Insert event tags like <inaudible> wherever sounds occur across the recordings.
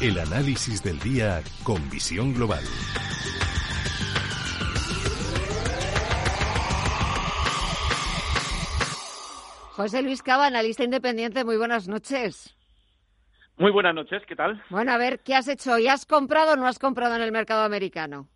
El análisis del día con visión global. José Luis Cava, analista independiente, muy buenas noches. Muy buenas noches, ¿qué tal? Bueno, a ver, ¿qué has hecho hoy? ¿Has comprado o no has comprado en el mercado americano?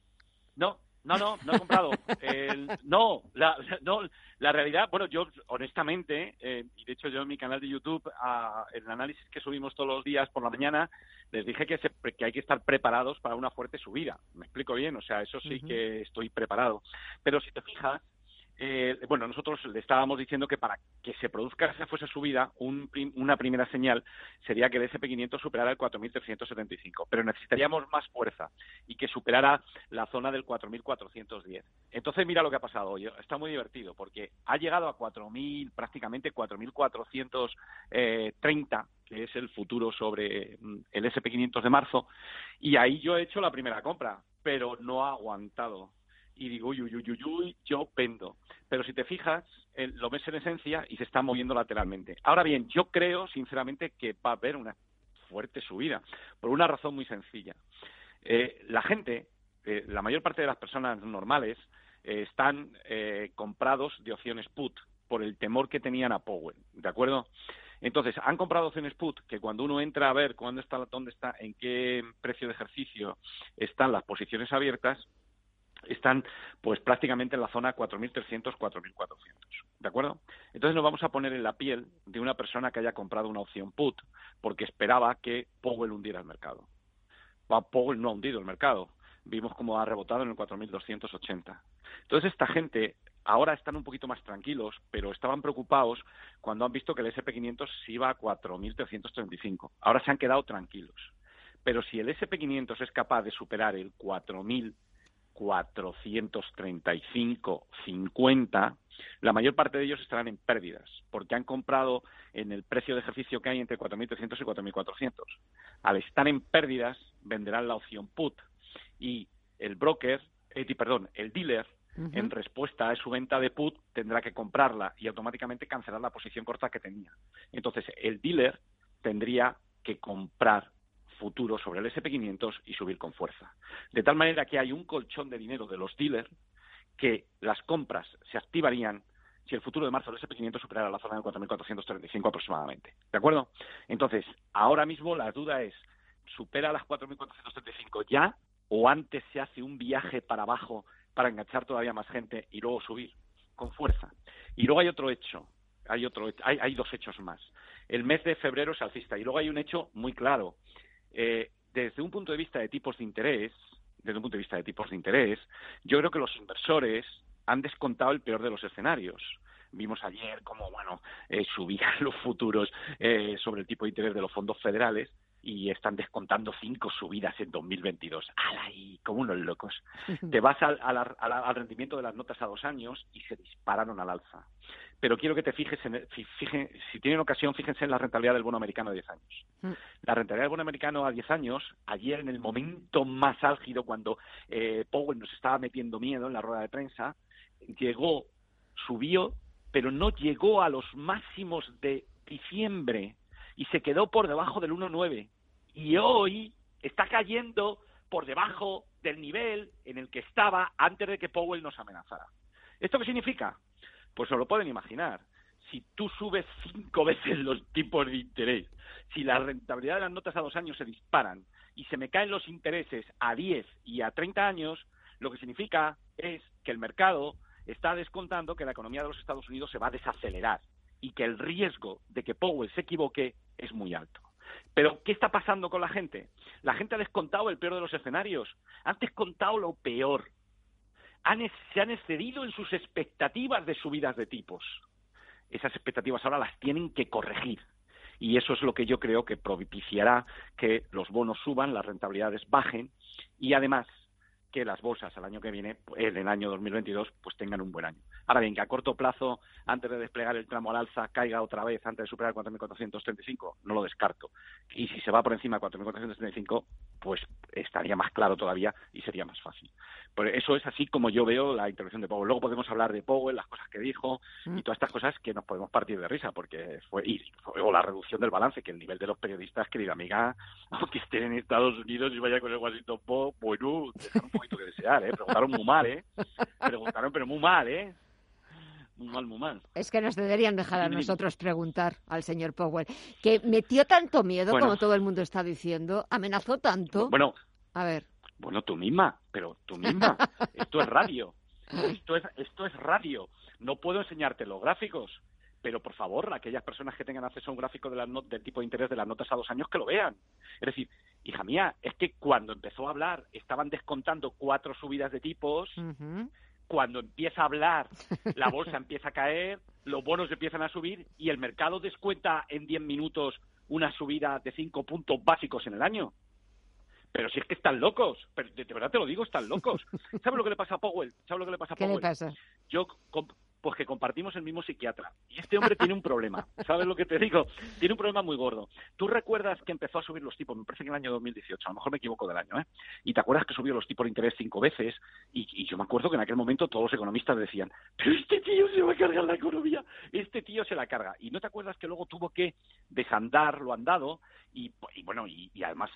No, no, no, no he comprado. El, no, la, no, la realidad, bueno, yo honestamente, eh, y de hecho yo en mi canal de YouTube, a, el análisis que subimos todos los días por la mañana, les dije que, se, que hay que estar preparados para una fuerte subida. Me explico bien, o sea, eso sí que estoy preparado. Pero si te fijas, eh, bueno, nosotros le estábamos diciendo que para que se produzca esa fuese subida, un, una primera señal sería que el SP500 superara el 4.375, pero necesitaríamos más fuerza y que superara la zona del 4.410. Entonces, mira lo que ha pasado hoy. Está muy divertido porque ha llegado a 4.000, prácticamente 4.430, que es el futuro sobre mm, el SP500 de marzo, y ahí yo he hecho la primera compra, pero no ha aguantado y digo, uy, uy, uy, uy, yo pendo. Pero si te fijas, lo ves en esencia y se está moviendo lateralmente. Ahora bien, yo creo, sinceramente, que va a haber una fuerte subida, por una razón muy sencilla. Eh, la gente, eh, la mayor parte de las personas normales, eh, están comprados de opciones put por el temor que tenían a Powell, ¿de acuerdo? Entonces, han comprado opciones put que cuando uno entra a ver cuándo está, dónde está, en qué precio de ejercicio están las posiciones abiertas, están pues prácticamente en la zona 4.300, 4.400. ¿De acuerdo? Entonces nos vamos a poner en la piel de una persona que haya comprado una opción put porque esperaba que Powell hundiera el mercado. Powell no ha hundido el mercado. Vimos cómo ha rebotado en el 4.280. Entonces esta gente ahora están un poquito más tranquilos, pero estaban preocupados cuando han visto que el SP500 se iba a 4.335. Ahora se han quedado tranquilos. Pero si el SP500 es capaz de superar el 4.000 435, 50, la mayor parte de ellos estarán en pérdidas, porque han comprado en el precio de ejercicio que hay entre 4.300 y 4.400. Al estar en pérdidas, venderán la opción put y el broker, eh, perdón, el dealer, en respuesta a su venta de put, tendrá que comprarla y automáticamente cancelar la posición corta que tenía. Entonces, el dealer tendría que comprar futuro sobre el SP500 y subir con fuerza. De tal manera que hay un colchón de dinero de los dealers que las compras se activarían si el futuro de marzo del SP500 superara la zona de 4.435 aproximadamente. ¿De acuerdo? Entonces, ahora mismo la duda es, ¿supera las 4.435 ya o antes se hace un viaje para abajo para enganchar todavía más gente y luego subir con fuerza? Y luego hay otro hecho, hay, otro, hay, hay dos hechos más. El mes de febrero es alcista y luego hay un hecho muy claro eh, desde un punto de vista de tipos de interés, desde un punto de vista de tipos de interés, yo creo que los inversores han descontado el peor de los escenarios. Vimos ayer cómo, bueno, eh, subían <laughs> los futuros eh, sobre el tipo de interés de los fondos federales y están descontando cinco subidas en 2022. ¡Ay! Como unos locos. <laughs> Te vas al, al, rendimiento de las notas a dos años y se dispararon al alza. Pero quiero que te fijes, en si tienen ocasión, fíjense en la rentabilidad del bono americano a 10 años. Mm. La rentabilidad del bono americano a 10 años, ayer en el momento más álgido, cuando eh, Powell nos estaba metiendo miedo en la rueda de prensa, llegó, subió, pero no llegó a los máximos de diciembre y se quedó por debajo del 1,9 y hoy está cayendo por debajo del nivel en el que estaba antes de que Powell nos amenazara. ¿Esto qué significa? Pues se lo pueden imaginar. Si tú subes cinco <laughs> veces los tipos de interés, si la rentabilidad de las notas a dos años se disparan y se me caen los intereses a 10 y a 30 años, lo que significa es que el mercado está descontando que la economía de los Estados Unidos se va a desacelerar y que el riesgo de que Powell se equivoque es muy alto. Pero, ¿qué está pasando con la gente? La gente ha descontado el peor de los escenarios, han descontado lo peor, se han excedido en sus expectativas de subidas de tipos. Esas expectativas ahora las tienen que corregir. Y eso es lo que yo creo que propiciará que los bonos suban, las rentabilidades bajen y además que las bolsas el año que viene, en el año 2022, pues tengan un buen año. Ahora bien, que a corto plazo, antes de desplegar el tramo al alza, caiga otra vez antes de superar 4.435, no lo descarto. Y si se va por encima de 4.435, pues estaría más claro todavía y sería más fácil. Pues eso es así como yo veo la intervención de Powell. Luego podemos hablar de Powell, las cosas que dijo y mm. todas estas cosas que nos podemos partir de risa, porque fue, y, o la reducción del balance, que el nivel de los periodistas, querida amiga, <laughs> aunque estén en Estados Unidos y vaya con el Washington Post, bueno, poquito que desear, ¿eh? Preguntaron muy mal, ¿eh? Preguntaron, pero muy mal, ¿eh? Muy mal, muy mal. Es que nos deberían dejar a nosotros preguntar al señor Powell, que metió tanto miedo, como todo el mundo está diciendo, amenazó tanto. Bueno, a ver. Bueno, tú misma, pero tú misma. <laughs> Esto es radio. Esto es, esto es radio. No puedo enseñarte los gráficos, pero por favor, aquellas personas que tengan acceso a un gráfico de del tipo de interés de las notas a dos años, que lo vean. Es decir, hija mía, es que cuando empezó a hablar estaban descontando cuatro subidas de tipos. Cuando empieza a hablar, <laughs> la bolsa empieza a caer, los bonos empiezan a subir y el mercado descuenta en diez minutos una subida de cinco puntos básicos en el año. Pero si es que están locos, pero de, verdad te lo digo, están locos. <laughs> ¿Sabes lo que le pasa a Powell? ¿Sabes lo que le pasa a Powell? ¿Qué le pasa? Yo pues que compartimos el mismo psiquiatra. Y este hombre tiene un problema, ¿sabes lo que te digo? Tiene un problema muy gordo. Tú recuerdas que empezó a subir los tipos, me parece que en el año 2018, a lo mejor me equivoco del año, ¿eh? Y te acuerdas que subió los tipos de interés cinco veces, y, yo me acuerdo que en aquel momento todos los economistas decían, pero este tío se va a cargar la economía, este tío se la carga. Y no te acuerdas que luego tuvo que desandar lo andado, y, bueno, y, además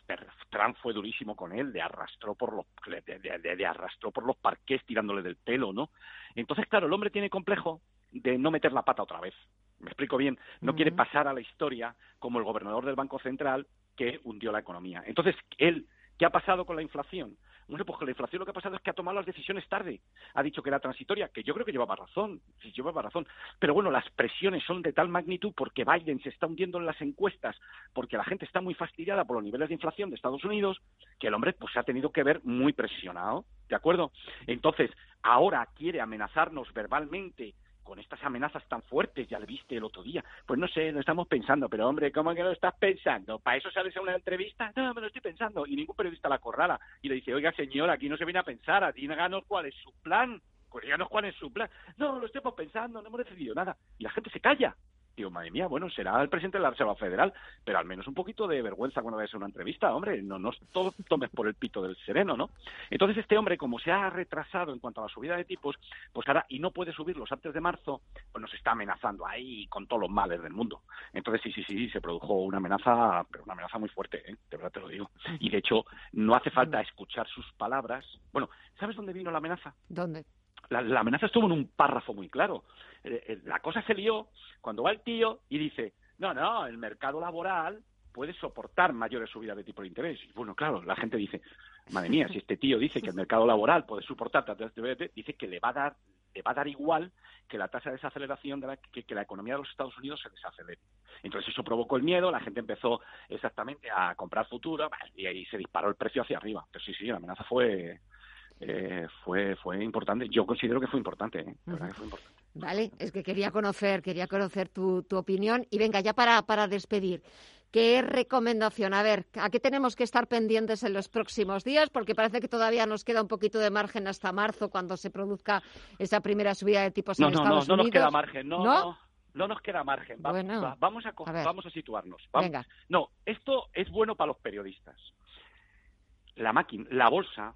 Trump fue durísimo con él, le arrastró por los, le arrastró por los parques tirándole del pelo, ¿no? Entonces, claro, el hombre tiene complejo de no meter la pata otra vez. Me explico bien, no quiere pasar a la historia como el gobernador del Banco Central que hundió la economía. Entonces, él, ¿qué ha pasado con la inflación? Bueno, pues con la inflación lo que ha pasado es que ha tomado las decisiones tarde. Ha dicho que era transitoria, que yo creo que llevaba razón, llevaba razón. Pero bueno, las presiones son de tal magnitud porque Biden se está hundiendo en las encuestas, porque la gente está muy fastidiada por los niveles de inflación de Estados Unidos, que el hombre pues se ha tenido que ver muy presionado, ¿de acuerdo? Entonces, ahora quiere amenazarnos verbalmente con estas amenazas tan fuertes, ya lo viste el otro día. Pues no sé, lo estamos pensando, pero hombre, ¿cómo que lo estás pensando? ¿Para eso sales a una entrevista? No, me lo estoy pensando. Y ningún periodista la corrala. Y le dice, oiga, señor, aquí no se viene a pensar, díganos cuál es su plan. Díganos cuál es su plan. No, lo estamos pensando, no hemos decidido nada. Y la gente se calla. Digo, madre mía, bueno, será el presidente de la Reserva Federal, pero al menos un poquito de vergüenza cuando vayas a una entrevista, hombre, no nos todo tomes por el pito del sereno, ¿no? Entonces este hombre, como se ha retrasado en cuanto a la subida de tipos, pues ahora, y no puede subirlos antes de marzo, pues nos está amenazando ahí con todos los males del mundo. Entonces sí, sí, sí, se produjo una amenaza, pero una amenaza muy fuerte, ¿eh? de verdad te lo digo. Y de hecho, no hace falta escuchar sus palabras. Bueno, ¿sabes dónde vino la amenaza? ¿Dónde? la, amenaza estuvo en un párrafo muy claro. Eh, eh, la cosa se lió cuando va el tío y dice, no, no, el mercado laboral puede soportar mayores subidas de tipo de interés. Y bueno, claro, la gente dice, madre mía, si este tío dice que el mercado laboral puede soportar tantas dice que le va a dar le va a dar igual que la tasa de desaceleración de la, que, la economía de los Estados Unidos se desacelere. Entonces eso provocó el miedo, la gente empezó exactamente a comprar futuro y ahí se disparó el precio hacia arriba. Pero sí, sí, la amenaza fue eh, fue fue importante. Yo considero que fue importante, ¿eh? Vale, es que quería conocer, quería conocer tu, tu opinión. Y venga, ya para, para despedir, ¿qué recomendación? A ver, ¿a qué tenemos que estar pendientes en los próximos días? Porque parece que todavía nos queda un poquito de margen hasta marzo, cuando se produzca esa primera subida de tipos en Estados Unidos. No, no nos queda margen, no, no. no. nos queda margen. vamos, a, vamos a situarnos. Venga. No, esto es bueno para los periodistas. La máquina, la bolsa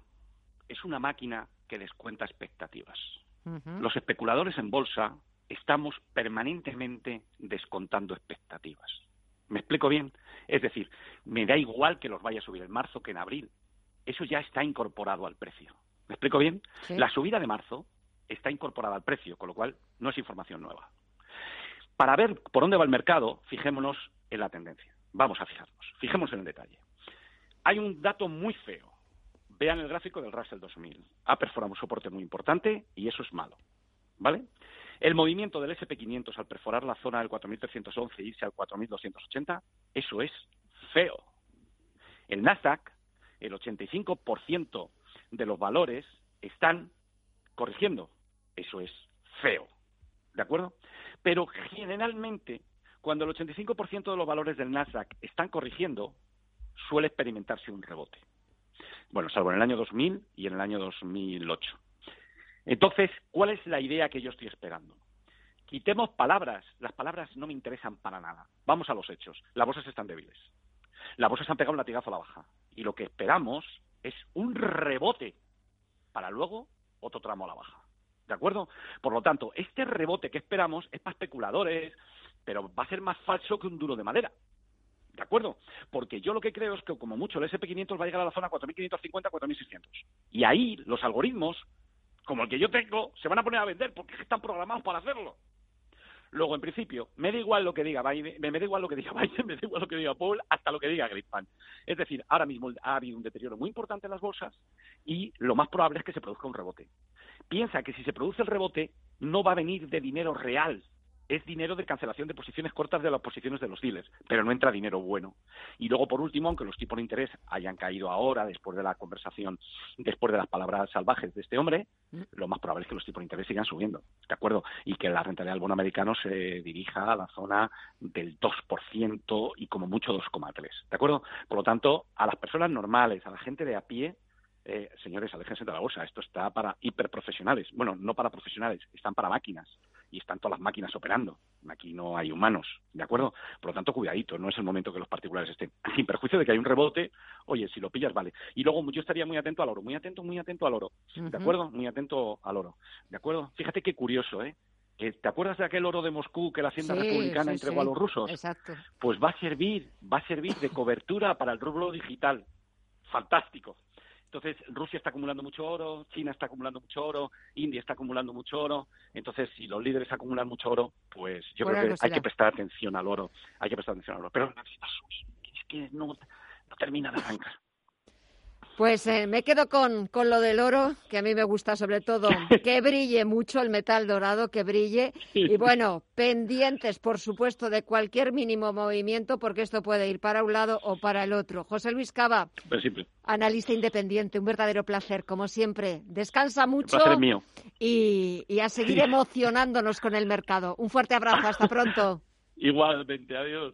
es una máquina que descuenta expectativas. Los especuladores en bolsa estamos permanentemente descontando expectativas. ¿Me explico bien? Es decir, me da igual que los vaya a subir en marzo que en abril. Eso ya está incorporado al precio. ¿Me explico bien? La subida de marzo está incorporada al precio, con lo cual no es información nueva. Para ver por dónde va el mercado, fijémonos en la tendencia. Vamos a fijarnos. Fijémonos en el detalle. Hay un dato muy feo Vean el gráfico del Russell 2000. Ha perforado un soporte muy importante y eso es malo. ¿Vale? El movimiento del SP500 al perforar la zona del 4.311 e irse al 4.280, eso es feo. El Nasdaq, el 85% de los valores están corrigiendo. Eso es feo. ¿De acuerdo? Pero generalmente, cuando el 85% de los valores del Nasdaq están corrigiendo, suele experimentarse un rebote. Bueno, salvo en el año 2000 y en el año 2008. Entonces, ¿cuál es la idea que yo estoy esperando? Quitemos palabras. Las palabras no me interesan para nada. Vamos a los hechos. Las bolsas están débiles. Las bolsas han pegado un latigazo a la baja. Y lo que esperamos es un rebote para luego otro tramo a la baja. ¿De acuerdo? Por lo tanto, este rebote que esperamos es para especuladores, pero va a ser más falso que un duro de madera. ¿De acuerdo? Porque yo lo que creo es que como mucho el SP500 va a llegar a la zona 4.550, 4.600. Y ahí los algoritmos, como el que yo tengo, se van a poner a vender porque están programados para hacerlo. Luego, en principio, me da igual lo que diga Biden, me, da igual lo que diga <laughs> Biden, me da igual lo que diga Paul, hasta lo que diga Greenspan. Es decir, ahora mismo ha habido un deterioro muy importante en las bolsas y lo más probable es que se produzca un rebote. Piensa que si se produce el rebote, no va a venir de dinero real, es dinero de cancelación de posiciones cortas de las posiciones de los dealers, pero no entra dinero bueno. Y luego, por último, aunque los tipos de interés hayan caído ahora, después de la conversación, después de las palabras salvajes de este hombre, mm. lo más probable es que los tipos de interés sigan subiendo, ¿de acuerdo? Y que la rentabilidad del bono americano se dirija a la zona del 2% y como mucho 2,3%, ¿de acuerdo? Por lo tanto, a las personas normales, a la gente de a pie, eh, señores, aléjense de la bolsa. Esto está para hiperprofesionales. Bueno, no para profesionales, están para máquinas y están todas las máquinas operando. Aquí no hay humanos, ¿de acuerdo? Por lo tanto, cuidadito, no es el momento que los particulares estén. <laughs> Sin perjuicio de que hay un rebote, oye, si lo pillas, vale. Y luego yo estaría muy atento al oro, muy atento, muy atento al oro, ¿de acuerdo? Muy atento al oro, ¿de acuerdo? Fíjate qué curioso, ¿eh? ¿Te acuerdas de aquel oro de Moscú que la Hacienda Republicana entregó a los rusos? Exacto. Pues va a servir, va a servir de cobertura para el rublo digital. Fantástico. Entonces, Rusia está acumulando mucho oro, China está acumulando mucho oro, India está acumulando mucho oro. Entonces, si los líderes acumulan mucho oro, pues yo creo que hay que prestar atención al oro. Hay que prestar atención al oro. Pero es que no, no termina de arrancar. Pues eh, me quedo con, con, lo del oro, que a mí me gusta sobre todo que <laughs> brille mucho el metal dorado, que brille. Y bueno, pendientes, por supuesto, de cualquier mínimo movimiento, porque esto puede ir para un lado o para el otro. José Luis Cava, pues analista independiente, un verdadero placer, como siempre. Descansa mucho. mío. Y, y a seguir emocionándonos con el mercado. Un fuerte abrazo, hasta pronto. <laughs> Igualmente, adiós.